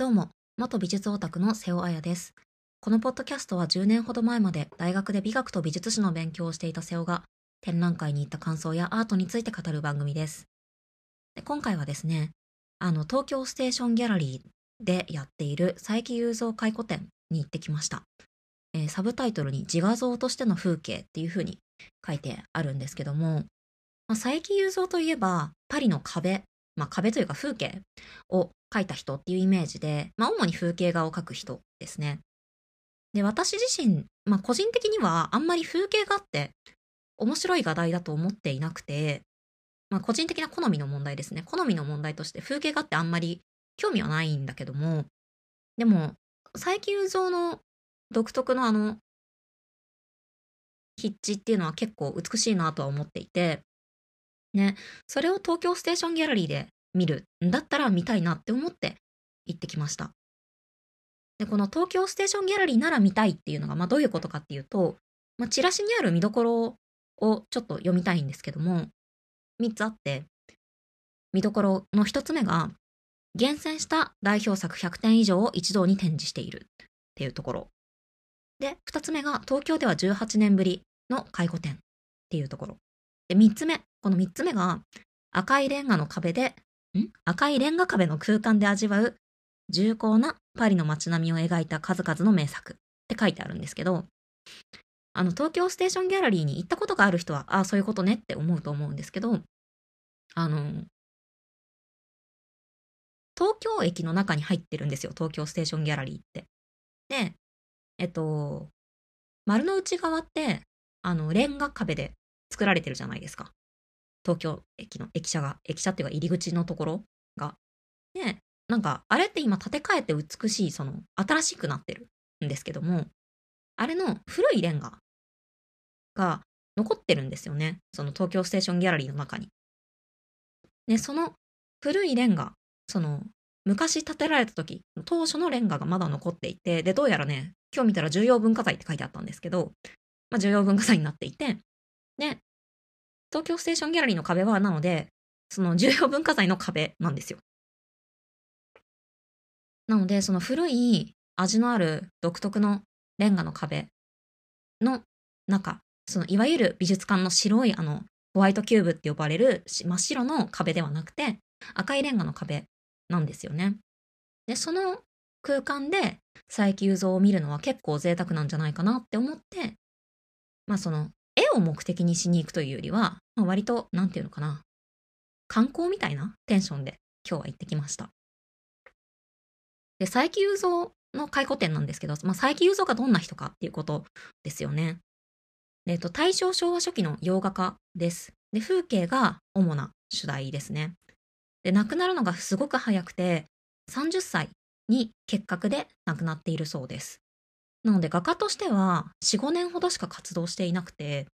どうも、元美術オタクの瀬尾彩です。このポッドキャストは10年ほど前まで大学で美学と美術史の勉強をしていた瀬尾が展覧会に行った感想やアートについて語る番組です。で今回はですね、あの、東京ステーションギャラリーでやっている佐伯雄三回顧展に行ってきました。えーサブタイトルに自画像としての風景っていう風に書いてあるんですけども、まあ、佐伯雄三といえばパリの壁、まあ壁というか風景を描いた人っていうイメージで、まあ主に風景画を描く人ですね。で、私自身、まあ個人的にはあんまり風景画って面白い画題だと思っていなくて、まあ個人的な好みの問題ですね。好みの問題として風景画ってあんまり興味はないんだけども、でも、佐伯雄三の独特のあの、筆致っていうのは結構美しいなとは思っていて、ね、それを東京ステーションギャラリーで見るんだったら見たいなって思って行ってきました。で、この東京ステーションギャラリーなら見たいっていうのが、まあどういうことかっていうと、まあチラシにある見どころをちょっと読みたいんですけども、3つあって、見どころの1つ目が、厳選した代表作100点以上を一堂に展示しているっていうところ。で、2つ目が、東京では18年ぶりの介護展っていうところ。で、3つ目、この3つ目が、赤いレンガの壁で、赤いレンガ壁の空間で味わう重厚なパリの街並みを描いた数々の名作って書いてあるんですけど、あの、東京ステーションギャラリーに行ったことがある人は、ああ、そういうことねって思うと思うんですけど、あの、東京駅の中に入ってるんですよ、東京ステーションギャラリーって。で、えっと、丸の内側って、あの、レンガ壁で作られてるじゃないですか。東京駅の駅舎が、駅舎っていうか入り口のところが。で、なんか、あれって今建て替えて美しい、その、新しくなってるんですけども、あれの古いレンガが残ってるんですよね。その東京ステーションギャラリーの中に。で、その古いレンガ、その、昔建てられた時、当初のレンガがまだ残っていて、で、どうやらね、今日見たら重要文化財って書いてあったんですけど、まあ、重要文化財になっていて、で、東京ステーションギャラリーの壁は、なので、その重要文化財の壁なんですよ。なので、その古い味のある独特のレンガの壁の中、そのいわゆる美術館の白いあのホワイトキューブって呼ばれる真っ白の壁ではなくて赤いレンガの壁なんですよね。で、その空間で佐伯雄三を見るのは結構贅沢なんじゃないかなって思って、まあその絵を目的にしに行くというよりは、まあ、割と、なんていうのかな、観光みたいなテンションで今日は行ってきました。で、佐伯雄三の回顧展なんですけど、まあ、佐伯雄三がどんな人かっていうことですよね。えっと、大正昭和初期の洋画家です。で、風景が主な主題ですね。で、亡くなるのがすごく早くて、30歳に結核で亡くなっているそうです。なので画家としては4、5年ほどしか活動していなくて、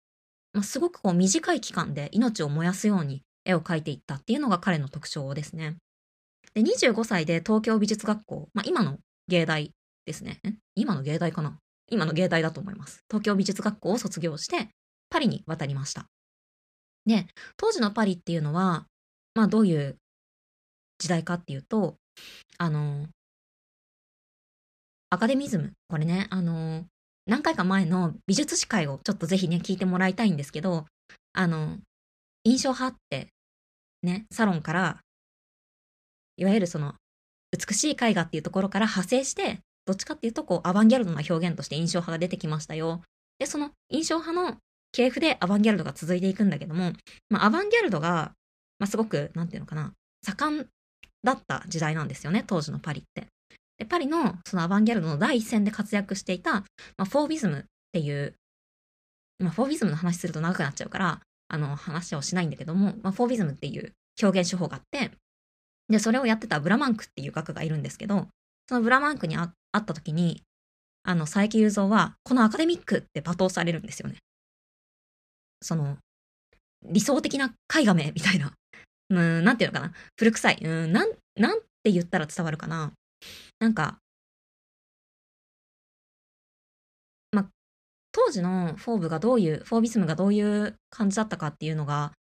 まあ、すごくこう短い期間で命を燃やすように絵を描いていったっていうのが彼の特徴ですね。で、25歳で東京美術学校、まあ、今の芸大ですね。今の芸大かな？今の芸大だと思います。東京美術学校を卒業して、パリに渡りました。で、当時のパリっていうのは、まあどういう時代かっていうと、あの、アカデミズム。これね、あの、何回か前の美術史会をちょっとぜひね、聞いてもらいたいんですけど、あの、印象派って、ね、サロンから、いわゆるその、美しい絵画っていうところから派生して、どっちかっていうと、こう、アバンギャルドな表現として印象派が出てきましたよ。で、その印象派の系譜でアバンギャルドが続いていくんだけども、まあ、アバンギャルドが、まあ、すごく、なんていうのかな、盛んだった時代なんですよね、当時のパリって。で、パリのそのアバンギャルドの第一線で活躍していた、まあ、フォービズムっていう、まあ、フォービズムの話すると長くなっちゃうから、あの、話をしないんだけども、まあ、フォービズムっていう表現手法があって、で、それをやってたブラマンクっていう画家がいるんですけど、そのブラマンクに会った時に、あの、佐伯雄三は、このアカデミックって罵倒されるんですよね。その、理想的な絵画名みたいな。うん、なんていうのかな。古臭い。うん、なん、なんて言ったら伝わるかな。なんか、ま、当時のフォーブがどういう、フォービズムがどういう感じだったかっていうのが、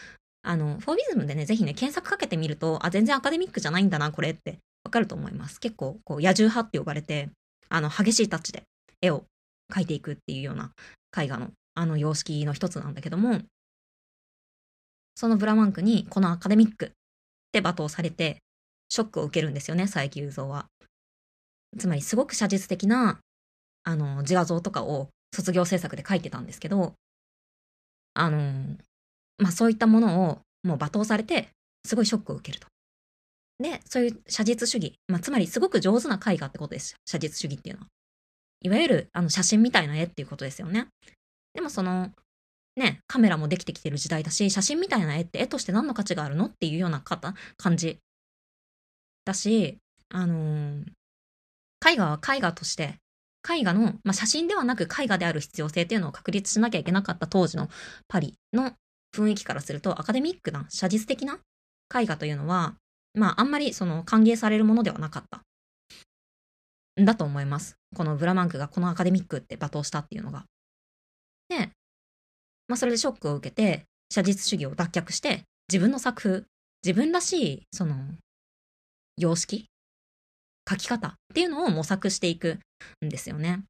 あの、フォービズムでね、ぜひね、検索かけてみると、あ、全然アカデミックじゃないんだな、これってわかると思います。結構、こう、野獣派って呼ばれて、あの、激しいタッチで絵を描いていくっていうような絵画の、あの、様式の一つなんだけども、そのブラマンクに、このアカデミックって罵倒されて、ショックを受けるんですよね、佐伯雄三は。つまり、すごく写実的な、あの、自画像とかを卒業制作で描いてたんですけど、あの、まあ、そういったものをもう罵倒されて、すごいショックを受けると。で、そういう写実主義、まあ、つまりすごく上手な絵画ってことです。写実主義っていうのは。いわゆるあの写真みたいな絵っていうことですよね。でもその、ね、カメラもできてきてる時代だし、写真みたいな絵って絵として何の価値があるのっていうような方感じだし、あのー、絵画は絵画として、絵画の、まあ、写真ではなく絵画である必要性っていうのを確立しなきゃいけなかった当時のパリの雰囲気からするとアカデミックな写実的な絵画というのは、まあ、あんまりその歓迎されるものではなかった。だと思います。このブラマンクがこのアカデミックって罵倒したっていうのが。で、まあ、それでショックを受けて、写実主義を脱却して、自分の作風、自分らしい、その、様式書き方っていうのを模索していくんですよね。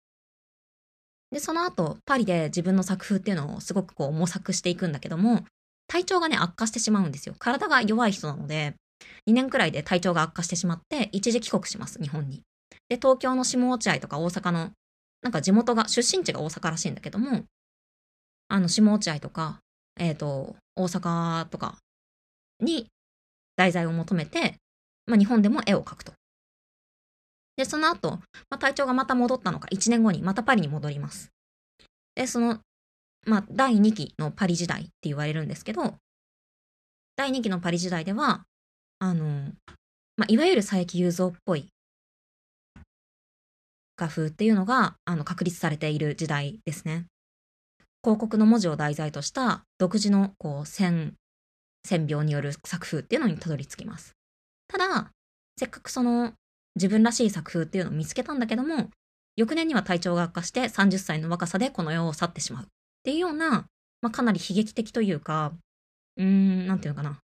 で、その後、パリで自分の作風っていうのをすごくこう模索していくんだけども、体調がね、悪化してしまうんですよ。体が弱い人なので、2年くらいで体調が悪化してしまって、一時帰国します、日本に。で、東京の下落合とか大阪の、なんか地元が、出身地が大阪らしいんだけども、あの、下落合とか、えっ、ー、と、大阪とかに題材を求めて、まあ、日本でも絵を描くと。で、その後、まあ、体調がまた戻ったのか、1年後にまたパリに戻ります。で、その、まあ、第2期のパリ時代って言われるんですけど、第2期のパリ時代では、あの、まあ、いわゆる佐伯雄三っぽい画風っていうのが、あの、確立されている時代ですね。広告の文字を題材とした独自の、こう、線、線描による作風っていうのにたどり着きます。ただ、せっかくその自分らしい作風っていうのを見つけたんだけども、翌年には体調が悪化して30歳の若さでこの世を去ってしまうっていうような、まあ、かなり悲劇的というか、うーん、なんていうのかな。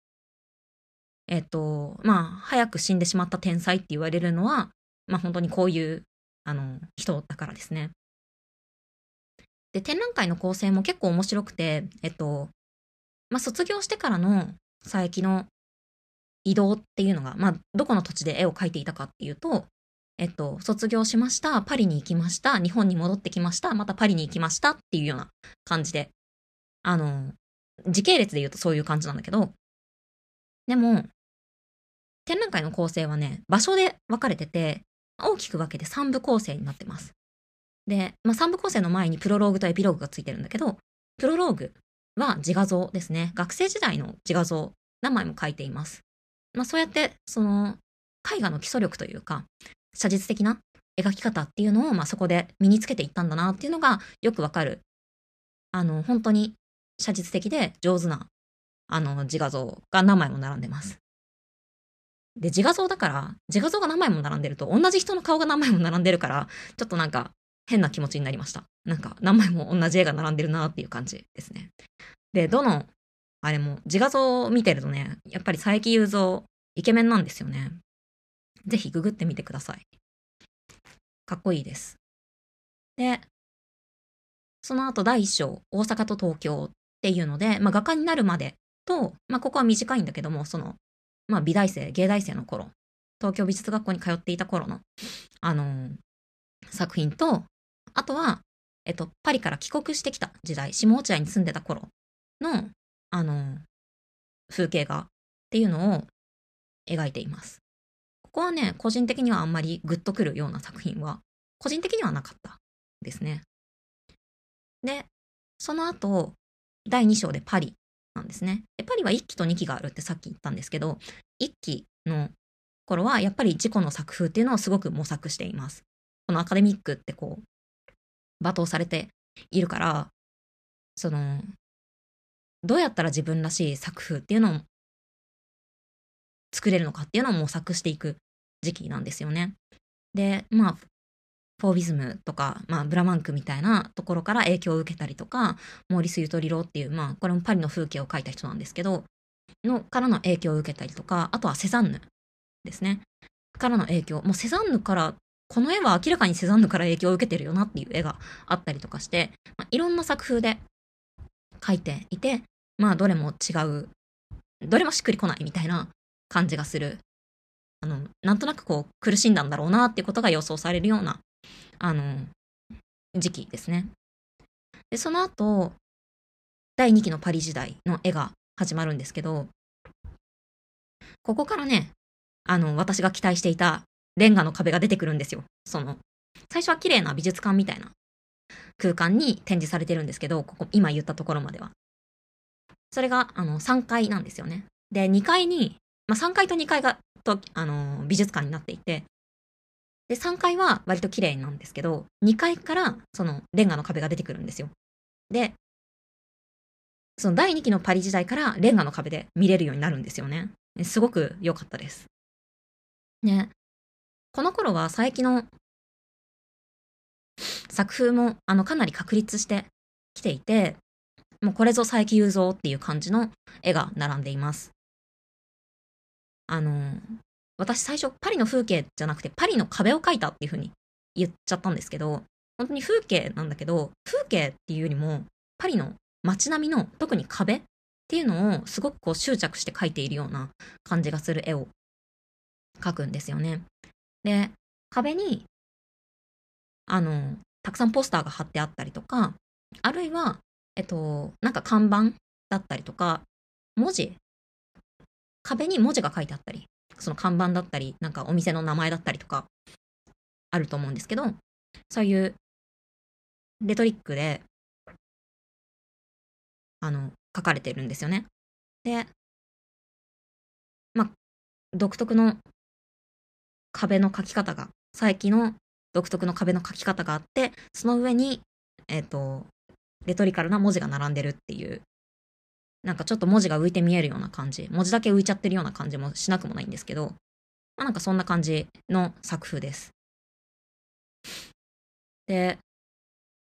えっと、まあ、早く死んでしまった天才って言われるのは、まあ本当にこういう、あの、人だからですね。で、展覧会の構成も結構面白くて、えっと、まあ卒業してからの佐伯の移動っていうのが、まあ、どこの土地で絵を描いていたかっていうと、えっと、卒業しました、パリに行きました、日本に戻ってきました、またパリに行きましたっていうような感じで、あの、時系列で言うとそういう感じなんだけど、でも、展覧会の構成はね、場所で分かれてて、大きく分けて3部構成になってます。で、まあ、3部構成の前にプロローグとエピローグがついてるんだけど、プロローグは自画像ですね。学生時代の自画像、何枚も描いています。まあ、そうやって、その、絵画の基礎力というか、写実的な描き方っていうのを、まあ、そこで身につけていったんだなっていうのがよくわかる。あの、本当に写実的で上手な、あの、自画像が何枚も並んでます。で、自画像だから、自画像が何枚も並んでると、同じ人の顔が何枚も並んでるから、ちょっとなんか変な気持ちになりました。なんか何枚も同じ絵が並んでるなっていう感じですね。で、どのあれも、自画像を見てるとね、やっぱり佐伯雄三、イケメンなんですよね。ぜひググってみてください。かっこいいです。で、その後第一章、大阪と東京っていうので、まあ画家になるまでと、まあここは短いんだけども、その、まあ美大生、芸大生の頃、東京美術学校に通っていた頃の、あのー、作品と、あとは、えっと、パリから帰国してきた時代、下落合に住んでた頃の、あの、風景画っていうのを描いています。ここはね、個人的にはあんまりグッとくるような作品は、個人的にはなかったですね。で、その後、第2章でパリなんですね。でパリは1期と2期があるってさっき言ったんですけど、1期の頃はやっぱり自己の作風っていうのをすごく模索しています。このアカデミックってこう、罵倒されているから、その、どうやったら自分らしい作風っていうのを作れるのかっていうのを模索していく時期なんですよね。で、まあ、フォービズムとか、まあ、ブラマンクみたいなところから影響を受けたりとか、モーリス・ユトリロっていう、まあ、これもパリの風景を描いた人なんですけど、のからの影響を受けたりとか、あとはセザンヌですね。からの影響、もうセザンヌから、この絵は明らかにセザンヌから影響を受けてるよなっていう絵があったりとかして、まあ、いろんな作風で描いていて、まあどれも違う、どれもしっくりこないみたいな感じがする。あの、なんとなくこう苦しんだんだろうなっていうことが予想されるような、あの、時期ですね。で、その後、第2期のパリ時代の絵が始まるんですけど、ここからね、あの、私が期待していたレンガの壁が出てくるんですよ。その、最初は綺麗な美術館みたいな空間に展示されてるんですけど、ここ、今言ったところまでは。それが、あの、3階なんですよね。で、2階に、まあ、3階と2階が、と、あの、美術館になっていて、で、3階は割と綺麗なんですけど、2階からそのレンガの壁が出てくるんですよ。で、その第2期のパリ時代からレンガの壁で見れるようになるんですよね。すごく良かったです。ね。この頃は佐伯の作風もあのかなり確立してきていて、もうこれぞ佐伯雄三っていう感じの絵が並んでいます。あの、私最初パリの風景じゃなくてパリの壁を描いたっていう風に言っちゃったんですけど、本当に風景なんだけど、風景っていうよりもパリの街並みの特に壁っていうのをすごくこう執着して描いているような感じがする絵を描くんですよね。で、壁に、あの、たくさんポスターが貼ってあったりとか、あるいは、えっと、なんか看板だったりとか、文字、壁に文字が書いてあったりその看板だったり、なんかお店の名前だったりとか、あると思うんですけど、そういうレトリックで、あの、書かれてるんですよね。で、ま、独特の壁の書き方が、佐伯の独特の壁の書き方があって、その上に、えっ、ー、と、レトリカルな文字が並んでるっていうなんかちょっと文字が浮いて見えるような感じ、文字だけ浮いちゃってるような感じもしなくもないんですけど、まあ、なんかそんな感じの作風です。で、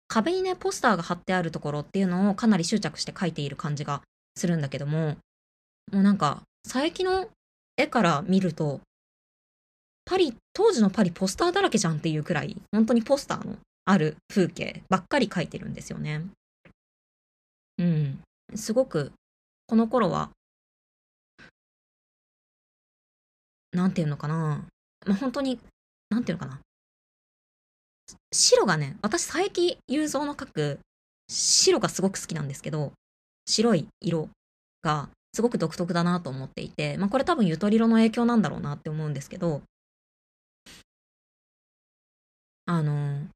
壁にね、ポスターが貼ってあるところっていうのをかなり執着して描いている感じがするんだけども、もうなんか、佐伯の絵から見ると、パリ、当時のパリポスターだらけじゃんっていうくらい、本当にポスターのある風景ばっかり描いてるんですよね。うん。すごく、この頃は、なんていうのかな。まあ、本当に、なんていうのかな。白がね、私、佐伯雄三の描く白がすごく好きなんですけど、白い色がすごく独特だなと思っていて、まあこれ多分ゆとり色の影響なんだろうなって思うんですけど、あの、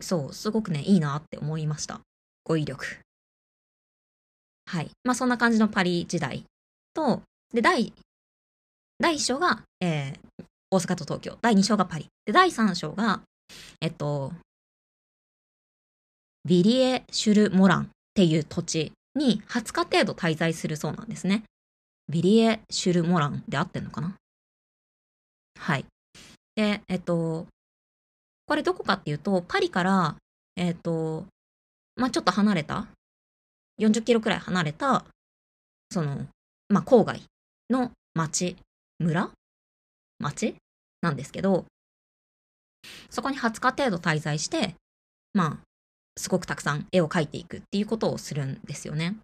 そう、すごくね、いいなって思いました。語彙力。はい。まあそんな感じのパリ時代と、で、第、第1章が、えー、大阪と東京。第2章がパリ。で、第3章が、えっと、ビリエ・シュル・モランっていう土地に20日程度滞在するそうなんですね。ビリエ・シュル・モランで合ってんのかな？はい。で、えっと、これどこかっていうと、パリから、えっと、まあ、ちょっと離れた40キロくらい離れた、その、まあ、郊外の町、村町なんですけど、そこに20日程度滞在して、まあ、すごくたくさん絵を描いていくっていうことをするんですよね。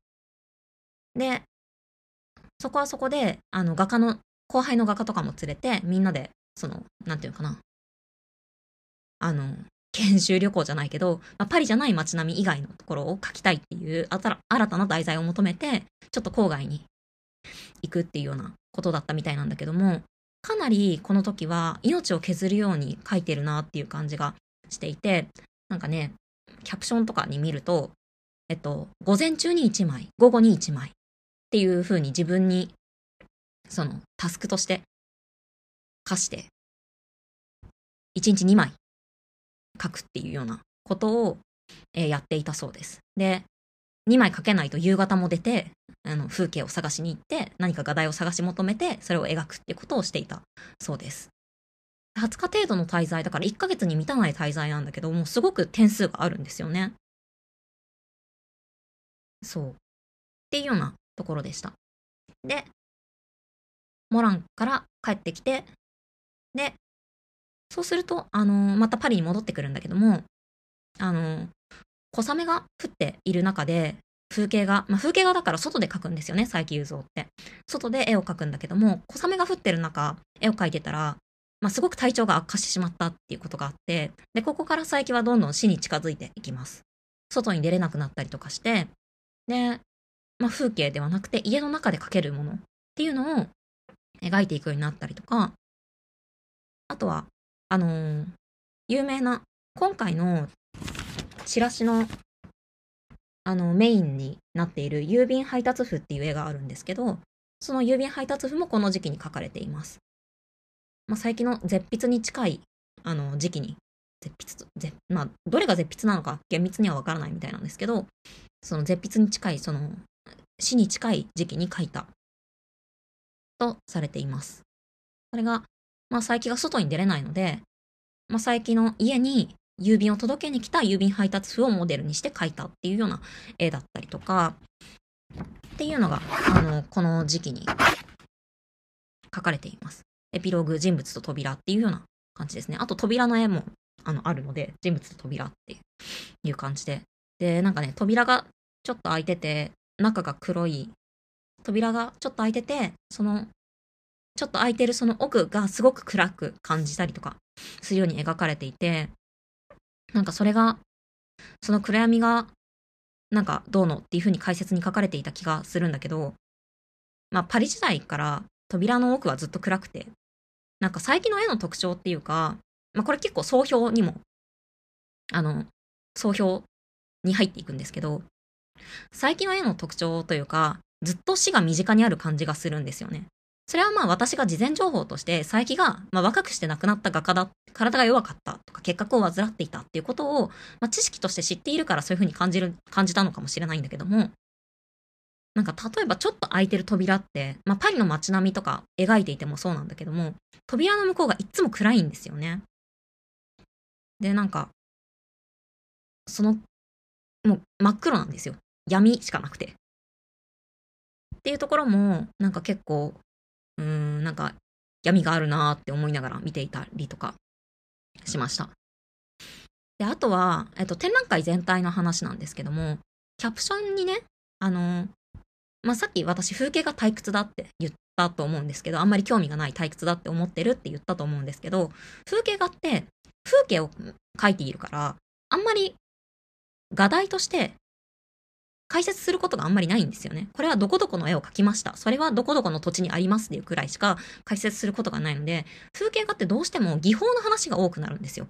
で、そこはそこで、あの、画家の、後輩の画家とかも連れて、みんなで、その、なんていうのかな。あの、研修旅行じゃないけど、まあ、パリじゃない街並み以外のところを描きたいっていう新たな題材を求めて、ちょっと郊外に行くっていうようなことだったみたいなんだけども、かなりこの時は命を削るように描いてるなっていう感じがしていて、なんかね、キャプションとかに見ると、えっと、午前中に1枚、午後に1枚っていう風に自分に、そのタスクとして課して、1日2枚書くっていうようなことを、えー、やっていたそうです。で、2枚書けないと夕方も出て、あの風景を探しに行って、何か画題を探し求めて、それを描くっていうことをしていたそうです。20日程度の滞在だから1ヶ月に満たない滞在なんだけど、もうすごく点数があるんですよね。そう。っていうようなところでした。で、モランから帰ってきて、で、そうすると、あのまたパリに戻ってくるんだけども、あの小雨が降っている中で、風景画、まあ、風景画だから外で描くんですよね、佐伯雄三って。外で絵を描くんだけども、小雨が降ってる中、絵を描いてたら、まあ、すごく体調が悪化してしまったっていうことがあって、で、ここから佐伯はどんどん死に近づいていきます。外に出れなくなったりとかして、で、まあ、風景ではなくて家の中で描けるものっていうのを描いていくようになったりとか、あとは、あのー有名な、今回のチラシの、あの、メインになっている郵便配達譜っていう絵があるんですけど、その郵便配達譜もこの時期に描かれています。まあ、最近の絶筆に近い、あの、時期に、絶筆と、ぜまあ、どれが絶筆なのか厳密にはわからないみたいなんですけど、その絶筆に近い、その、死に近い時期に描いた、とされています。それが、まあ、佐伯が外に出れないので、まあ、佐伯の家に郵便を届けに来た郵便配達譜をモデルにして描いたっていうような絵だったりとか、っていうのが、あの、この時期に書かれています。エピローグ、人物と扉っていうような感じですね。あと扉の絵も、あの、あるので、人物と扉っていう感じで。で、なんかね、扉がちょっと開いてて、中が黒い、扉がちょっと開いてて、その、ちょっと開いてるその奥がすごく暗く感じたりとかするように描かれていて、なんかそれが、その暗闇が、なんかどうのっていう風に解説に書かれていた気がするんだけど、まあパリ時代から扉の奥はずっと暗くて、なんか佐伯の絵の特徴っていうか、まあこれ結構総評にも、あの、総評に入っていくんですけど、佐伯の絵の特徴というか、ずっと死が身近にある感じがするんですよね。それはまあ私が事前情報として佐伯が、まあ、若くして亡くなった画家だ、体が弱かったとか結核を患っていたっていうことを、まあ、知識として知っているからそういうふうに感じる、感じたのかもしれないんだけども、なんか例えばちょっと開いてる扉って、まあパリの街並みとか描いていてもそうなんだけども、扉の向こうがいつも暗いんですよね。で、なんか、その、もう真っ黒なんですよ。闇しかなくて。っていうところも、なんか結構、うーん、なんか闇があるなーって思いながら見ていたりとかしました。で、あとは、えっと、展覧会全体の話なんですけども、キャプションにね、あの、まあ、さっき私風景が退屈だって言ったと思うんですけど、あんまり興味がない退屈だって思ってるって言ったと思うんですけど、風景画って風景を描いているから、あんまり画題として解説することがあんまりないんですよね。これはどこどこの絵を描きました。それはどこどこの土地にありますっていうくらいしか解説することがないので、風景画ってどうしても技法の話が多くなるんですよ。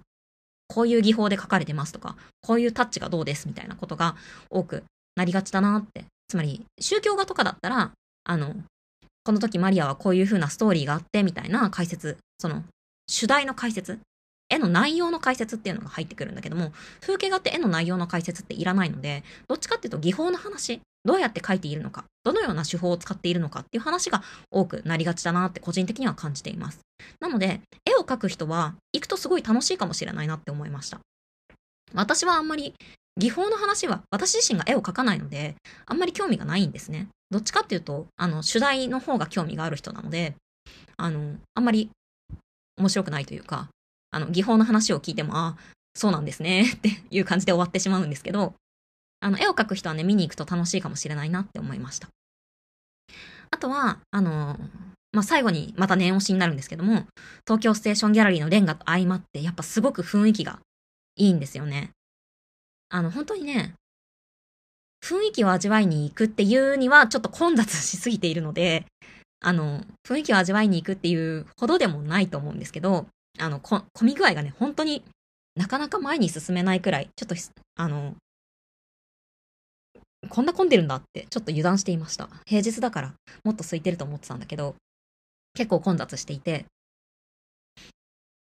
こういう技法で描かれてますとか、こういうタッチがどうですみたいなことが多くなりがちだなって。つまり、宗教画とかだったら、あの、この時マリアはこういう風なストーリーがあってみたいな解説、その、主題の解説、絵の内容の解説っていうのが入ってくるんだけども、風景画って絵の内容の解説っていらないので、どっちかっていうと技法の話、どうやって描いているのか、どのような手法を使っているのかっていう話が多くなりがちだなって個人的には感じています。なので、絵を描く人は行くとすごい楽しいかもしれないなって思いました。私はあんまり技法の話は私自身が絵を描かないので、あんまり興味がないんですね。どっちかっていうと、あの、主題の方が興味がある人なので、あの、あんまり面白くないというか、あの、技法の話を聞いても、あそうなんですね っていう感じで終わってしまうんですけど、あの、絵を描く人はね、見に行くと楽しいかもしれないなって思いました。あとは、あの、まあ、最後にまた念押しになるんですけども、東京ステーションギャラリーのレンガと相まって、やっぱすごく雰囲気がいいんですよね。あの、本当にね、雰囲気を味わいに行くっていうにはちょっと混雑しすぎているので、あの、雰囲気を味わいに行くっていうほどでもないと思うんですけど、あの、こ混み具合がね、本当になかなか前に進めないくらい、ちょっと、あの、こんな混んでるんだって、ちょっと油断していました。平日だから、もっと空いてると思ってたんだけど、結構混雑していて。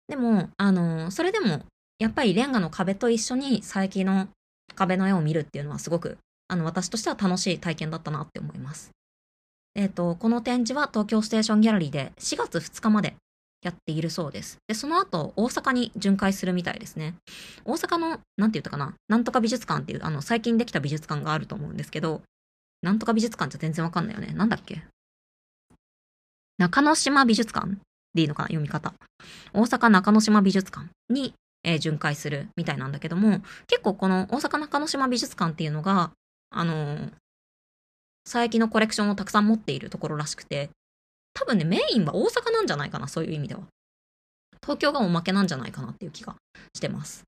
でも、あの、それでも、やっぱりレンガの壁と一緒に佐伯の壁の絵を見るっていうのはすごく、あの、私としては楽しい体験だったなって思います。えっ、と、この展示は東京ステーションギャラリーで4月2日までやっているそうです。で、その後、大阪に巡回するみたいですね。大阪の、なんて言ったかな、なんとか美術館っていう、あの、最近できた美術館があると思うんですけど、なんとか美術館じゃ全然わかんないよね。なんだっけ？中之島美術館でいいのかな？読み方。大阪中之島美術館に、えー巡回するみたいなんだけども、結構この大阪中之島美術館っていうのが、あのー佐伯のコレクションをたくさん持っているところらしくて、多分ね、メインは大阪なんじゃないかな、そういう意味では。東京がおまけなんじゃないかなっていう気がしてます。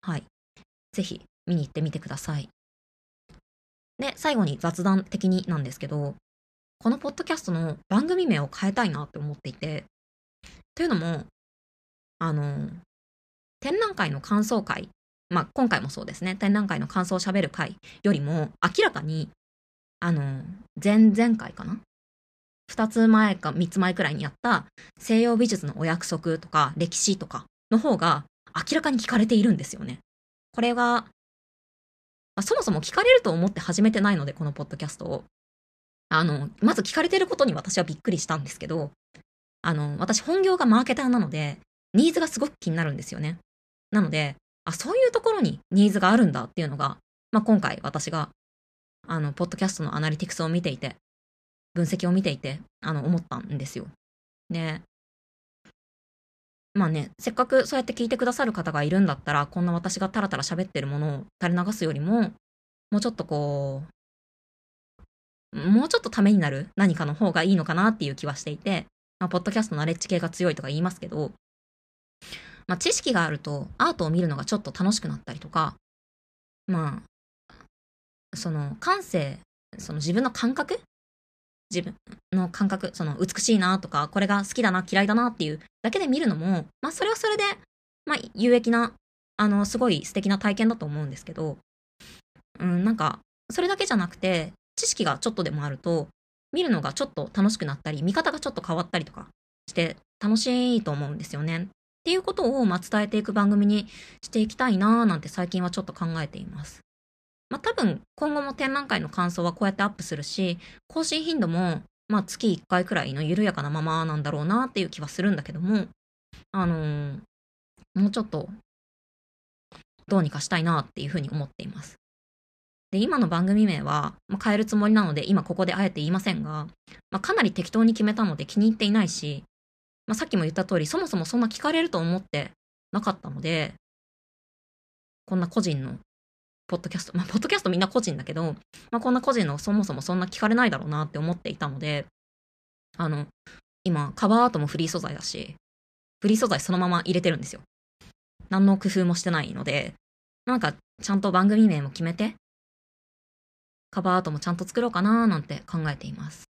はい。ぜひ見に行ってみてください。で、最後に雑談的になんですけど、このポッドキャストの番組名を変えたいなって思っていて、というのも、あの、展覧会の感想会、まあ今回もそうですね、展覧会の感想を喋る会よりも明らかに、あの、前々回かな2つ前か3つ前くらいにやった西洋美術のお約束とか歴史とかの方が明らかに聞かれているんですよね。これが、まそもそも聞かれると思って始めてないので、このポッドキャストを。あの、まず聞かれてることに私はびっくりしたんですけど、あの、私本業がマーケターなので、ニーズがすごく気になるんですよね。なので、あ、そういうところにニーズがあるんだっていうのが、まあ、今回私が、あの、ポッドキャストのアナリティクスを見ていて、分析を見ていて、あの、思ったんですよ。で、まあね、せっかくそうやって聞いてくださる方がいるんだったら、こんな私がタラタラ喋ってるものを垂れ流すよりも、もうちょっとこう、もうちょっとためになる何かの方がいいのかなっていう気はしていて、まあ、ポッドキャストのナレッジ系が強いとか言いますけど、まあ、知識があるとアートを見るのがちょっと楽しくなったりとか、まあ、その感性、その自分の感覚自分の感覚、その美しいなとか、これが好きだな、嫌いだなっていうだけで見るのも、まあそれはそれで、まあ有益な、あの、すごい素敵な体験だと思うんですけど、うん、なんか、それだけじゃなくて、知識がちょっとでもあると、見るのがちょっと楽しくなったり、見方がちょっと変わったりとかして、楽しいと思うんですよね。っていうことを、まあ、伝えていく番組にしていきたいなーなんて最近はちょっと考えています。まあ多分今後も展覧会の感想はこうやってアップするし、更新頻度もまあ月1回くらいの緩やかなままなんだろうなっていう気はするんだけども、あのーもうちょっとどうにかしたいなっていうふうに思っています。で、今の番組名は、まあ、変えるつもりなので今ここであえて言いませんが、まあ、かなり適当に決めたので気に入っていないし、まあ、さっきも言った通りそもそもそんな聞かれると思ってなかったので、こんな個人のポッドキャスト、まあ、ポッドキャストみんな個人だけど、まあ、こんな個人のそもそもそんな聞かれないだろうなって思っていたので、あの、今、カバーアートもフリー素材だし、フリー素材そのまま入れてるんですよ。何の工夫もしてないので、なんか、ちゃんと番組名も決めて、カバーアートもちゃんと作ろうかなーなんて考えています。